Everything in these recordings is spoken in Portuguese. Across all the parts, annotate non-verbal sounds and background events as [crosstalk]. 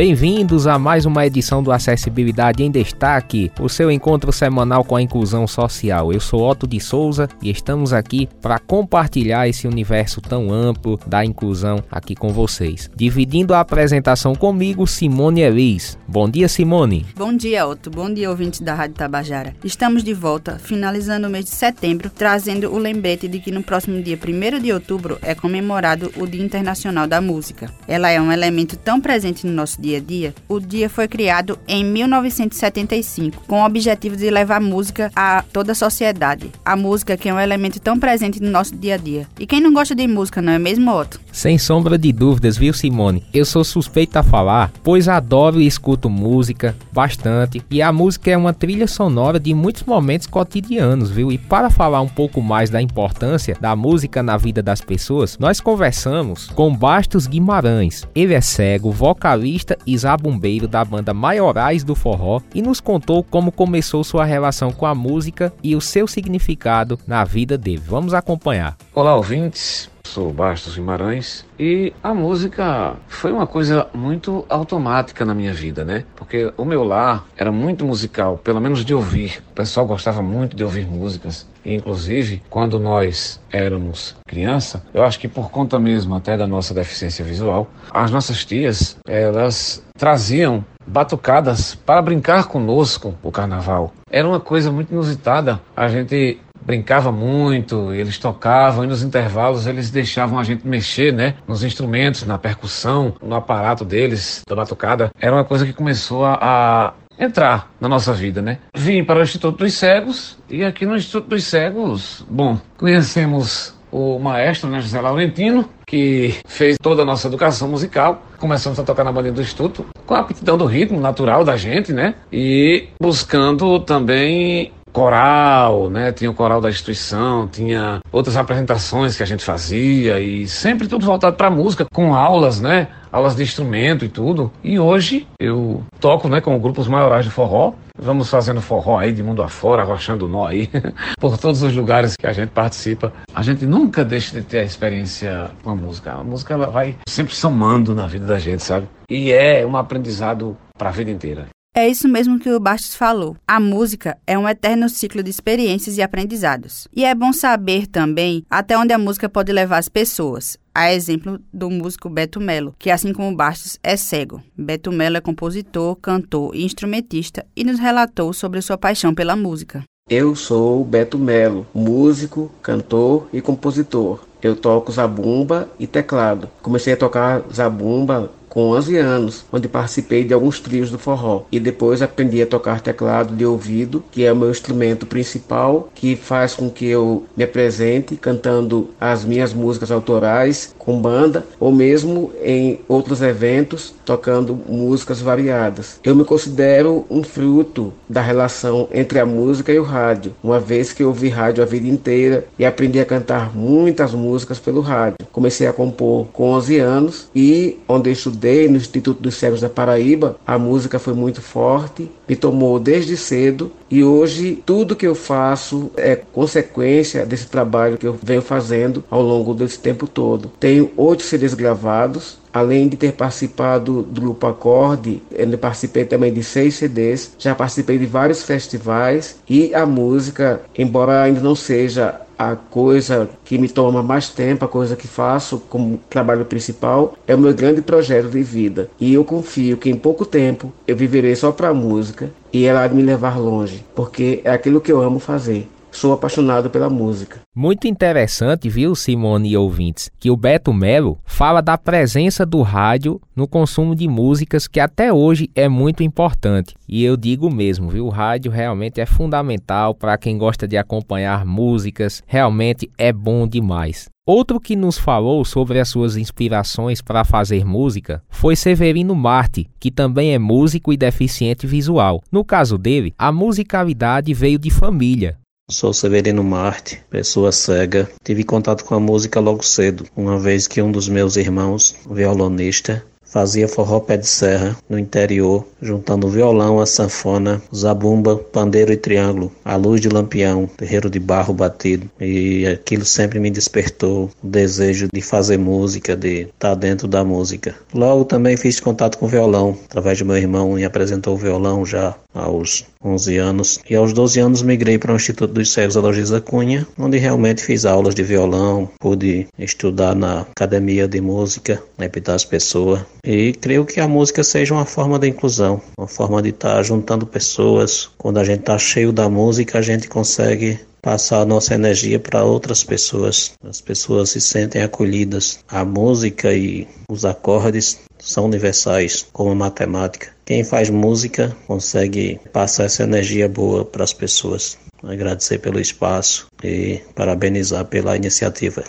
Bem-vindos a mais uma edição do Acessibilidade em Destaque, o seu encontro semanal com a inclusão social. Eu sou Otto de Souza e estamos aqui para compartilhar esse universo tão amplo da inclusão aqui com vocês. Dividindo a apresentação comigo, Simone Elis. Bom dia, Simone. Bom dia, Otto. Bom dia, ouvintes da Rádio Tabajara. Estamos de volta, finalizando o mês de setembro, trazendo o lembrete de que no próximo dia 1 de outubro é comemorado o Dia Internacional da Música. Ela é um elemento tão presente no nosso dia dia a dia, o dia foi criado em 1975 com o objetivo de levar música a toda a sociedade. A música que é um elemento tão presente no nosso dia a dia. E quem não gosta de música, não é mesmo, Otto? Sem sombra de dúvidas, viu, Simone? Eu sou suspeita a falar, pois adoro e escuto música bastante, e a música é uma trilha sonora de muitos momentos cotidianos, viu? E para falar um pouco mais da importância da música na vida das pessoas, nós conversamos com Bastos Guimarães. Ele é cego, vocalista e zabumbeiro da banda Maiorais do Forró e nos contou como começou sua relação com a música e o seu significado na vida dele. Vamos acompanhar. Olá, ouvintes sou Bastos Guimarães e a música foi uma coisa muito automática na minha vida, né? Porque o meu lar era muito musical, pelo menos de ouvir. O pessoal gostava muito de ouvir músicas. E, inclusive, quando nós éramos criança, eu acho que por conta mesmo até da nossa deficiência visual, as nossas tias, elas traziam batucadas para brincar conosco o carnaval. Era uma coisa muito inusitada. A gente brincava muito, eles tocavam e nos intervalos eles deixavam a gente mexer, né, nos instrumentos, na percussão, no aparato deles, da batucada. Era uma coisa que começou a, a entrar na nossa vida, né? Vim para o Instituto dos Cegos e aqui no Instituto dos Cegos, bom, conhecemos o maestro, né, José Laurentino, que fez toda a nossa educação musical. Começamos a tocar na banda do Instituto, com a aptidão do ritmo natural da gente, né? E buscando também coral, né? Tinha o coral da instituição, tinha outras apresentações que a gente fazia e sempre tudo voltado para música, com aulas, né? Aulas de instrumento e tudo. E hoje eu toco, né, com grupos maiorais de forró. Vamos fazendo forró aí de mundo afora, arrochando nó aí, [laughs] por todos os lugares que a gente participa. A gente nunca deixa de ter a experiência com a música. A música ela vai sempre somando na vida da gente, sabe? E é um aprendizado para a vida inteira. É isso mesmo que o Bastos falou. A música é um eterno ciclo de experiências e aprendizados. E é bom saber também até onde a música pode levar as pessoas. A exemplo do músico Beto Melo, que assim como Bastos é cego. Beto Melo é compositor, cantor e instrumentista e nos relatou sobre sua paixão pela música. Eu sou Beto Melo, músico, cantor e compositor. Eu toco zabumba e teclado. Comecei a tocar zabumba com 11 anos, onde participei de alguns trios do forró e depois aprendi a tocar teclado de ouvido, que é o meu instrumento principal, que faz com que eu me apresente cantando as minhas músicas autorais com banda ou mesmo em outros eventos tocando músicas variadas. Eu me considero um fruto da relação entre a música e o rádio, uma vez que eu ouvi rádio a vida inteira e aprendi a cantar muitas músicas pelo rádio. Comecei a compor com 11 anos e onde eu estudei estudei no Instituto dos Cegos da Paraíba, a música foi muito forte, me tomou desde cedo e hoje tudo que eu faço é consequência desse trabalho que eu venho fazendo ao longo desse tempo todo. Tenho oito CDs gravados, Além de ter participado do Grupo Acorde, eu participei também de seis CDs, já participei de vários festivais e a música, embora ainda não seja a coisa que me toma mais tempo, a coisa que faço como trabalho principal, é o meu grande projeto de vida. E eu confio que em pouco tempo eu viverei só para a música e ela me levar longe, porque é aquilo que eu amo fazer. Sou apaixonado pela música. Muito interessante, viu, Simone e ouvintes, que o Beto Melo fala da presença do rádio no consumo de músicas que até hoje é muito importante. E eu digo mesmo, viu, o rádio realmente é fundamental para quem gosta de acompanhar músicas, realmente é bom demais. Outro que nos falou sobre as suas inspirações para fazer música foi Severino Marte, que também é músico e deficiente visual. No caso dele, a musicalidade veio de família. Sou Severino Marte, pessoa cega. Tive contato com a música logo cedo, uma vez que um dos meus irmãos, violonista, fazia forró pé de serra no interior, juntando violão, a sanfona, zabumba, pandeiro e triângulo, a luz de lampião, terreiro de barro batido. E aquilo sempre me despertou o desejo de fazer música, de estar dentro da música. Logo também fiz contato com o violão, através de meu irmão me apresentou o violão já aos 11 anos. E aos 12 anos migrei para o Instituto dos Cegos Aloysio Cunha, onde realmente fiz aulas de violão, pude estudar na Academia de Música, na Epitácio Pessoa. E creio que a música seja uma forma de inclusão, uma forma de estar juntando pessoas. Quando a gente está cheio da música, a gente consegue passar a nossa energia para outras pessoas. As pessoas se sentem acolhidas. A música e os acordes são universais, como a matemática. Quem faz música consegue passar essa energia boa para as pessoas. Agradecer pelo espaço e parabenizar pela iniciativa.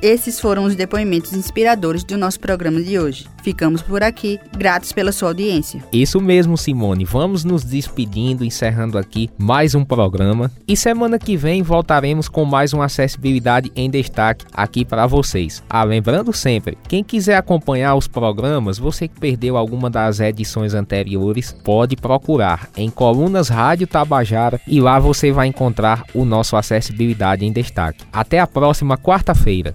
Esses foram os depoimentos inspiradores do nosso programa de hoje. Ficamos por aqui, gratos pela sua audiência. Isso mesmo, Simone. Vamos nos despedindo, encerrando aqui mais um programa. E semana que vem voltaremos com mais uma acessibilidade em destaque aqui para vocês. Ah, lembrando sempre, quem quiser acompanhar os programas, você que perdeu alguma das edições anteriores, pode procurar em Colunas Rádio Tabajara e lá você vai encontrar o nosso acessibilidade em destaque. Até a próxima quarta-feira.